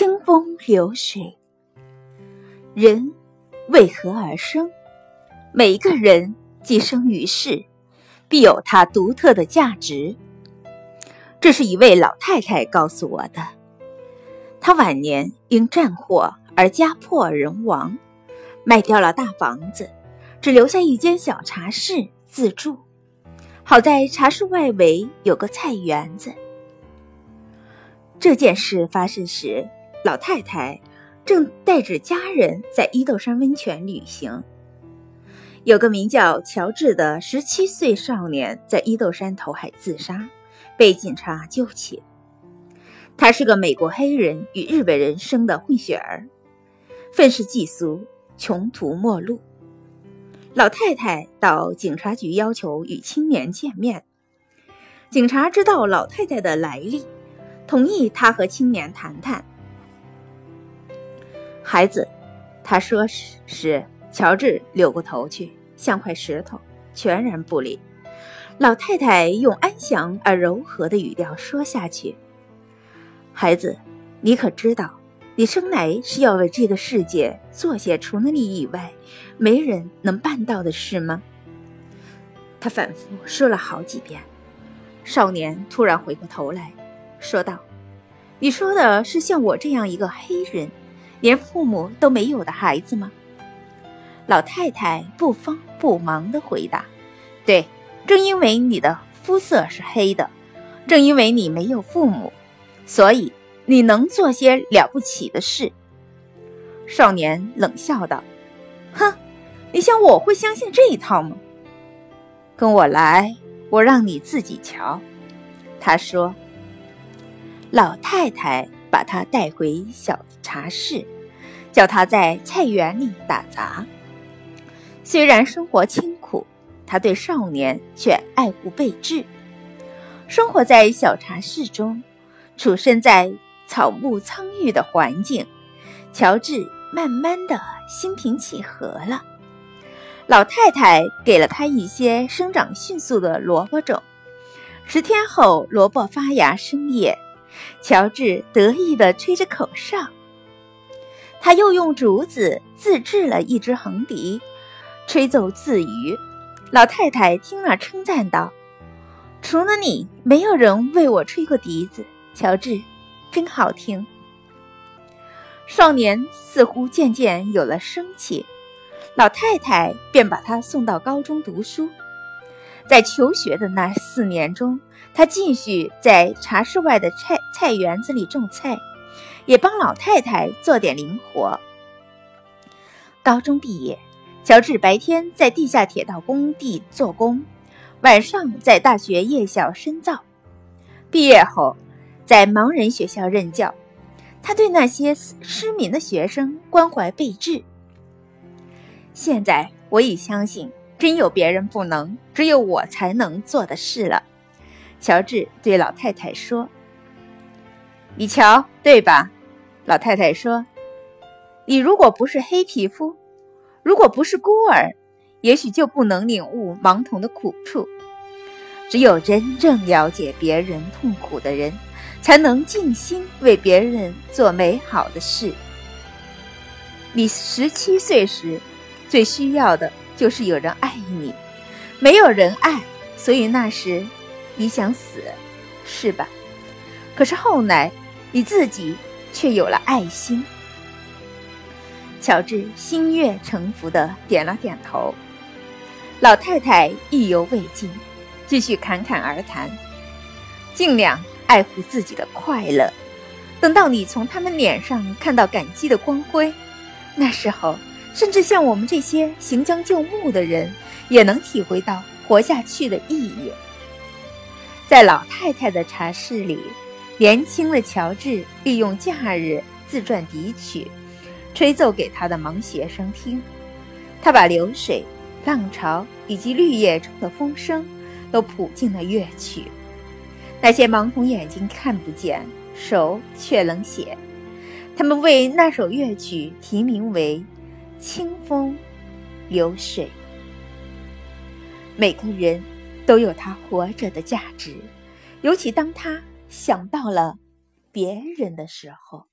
清风流水，人为何而生？每个人既生于世，必有他独特的价值。这是一位老太太告诉我的。她晚年因战火而家破人亡，卖掉了大房子，只留下一间小茶室自住。好在茶室外围有个菜园子。这件事发生时，老太太正带着家人在伊豆山温泉旅行。有个名叫乔治的十七岁少年在伊豆山投海自杀，被警察救起。他是个美国黑人与日本人生的混血儿，愤世嫉俗，穷途末路。老太太到警察局要求与青年见面。警察知道老太太的来历。同意他和青年谈谈。孩子，他说时，乔治扭过头去，像块石头，全然不理。老太太用安详而柔和的语调说下去：“孩子，你可知道，你生来是要为这个世界做些除了你以外没人能办到的事吗？”他反复说了好几遍。少年突然回过头来。说道：“你说的是像我这样一个黑人，连父母都没有的孩子吗？”老太太不慌不忙地回答：“对，正因为你的肤色是黑的，正因为你没有父母，所以你能做些了不起的事。”少年冷笑道：“哼，你想我会相信这一套吗？”跟我来，我让你自己瞧。”他说。老太太把他带回小茶室，叫他在菜园里打杂。虽然生活清苦，他对少年却爱护备至。生活在小茶室中，处身在草木苍郁的环境，乔治慢慢的心平气和了。老太太给了他一些生长迅速的萝卜种，十天后，萝卜发芽生叶。乔治得意地吹着口哨，他又用竹子自制了一支横笛，吹奏自娱。老太太听了，称赞道：“除了你，没有人为我吹过笛子。乔治，真好听。”少年似乎渐渐有了生气，老太太便把他送到高中读书。在求学的那四年中，他继续在茶室外的菜菜园子里种菜，也帮老太太做点零活。高中毕业，乔治白天在地下铁道工地做工，晚上在大学夜校深造。毕业后，在盲人学校任教，他对那些失明的学生关怀备至。现在，我已相信。真有别人不能，只有我才能做的事了。乔治对老太太说：“你瞧，对吧？”老太太说：“你如果不是黑皮肤，如果不是孤儿，也许就不能领悟盲童的苦处。只有真正了解别人痛苦的人，才能尽心为别人做美好的事。你十七岁时，最需要的。”就是有人爱你，没有人爱，所以那时你想死，是吧？可是后来你自己却有了爱心。乔治心悦诚服地点了点头。老太太意犹未尽，继续侃侃而谈：“尽量爱护自己的快乐，等到你从他们脸上看到感激的光辉，那时候。”甚至像我们这些行将就木的人，也能体会到活下去的意义。在老太太的茶室里，年轻的乔治利用假日自传笛曲，吹奏给他的盲学生听。他把流水、浪潮以及绿叶中的风声都谱进了乐曲。那些盲童眼睛看不见，手却能写。他们为那首乐曲题名为。清风流水，每个人都有他活着的价值，尤其当他想到了别人的时候。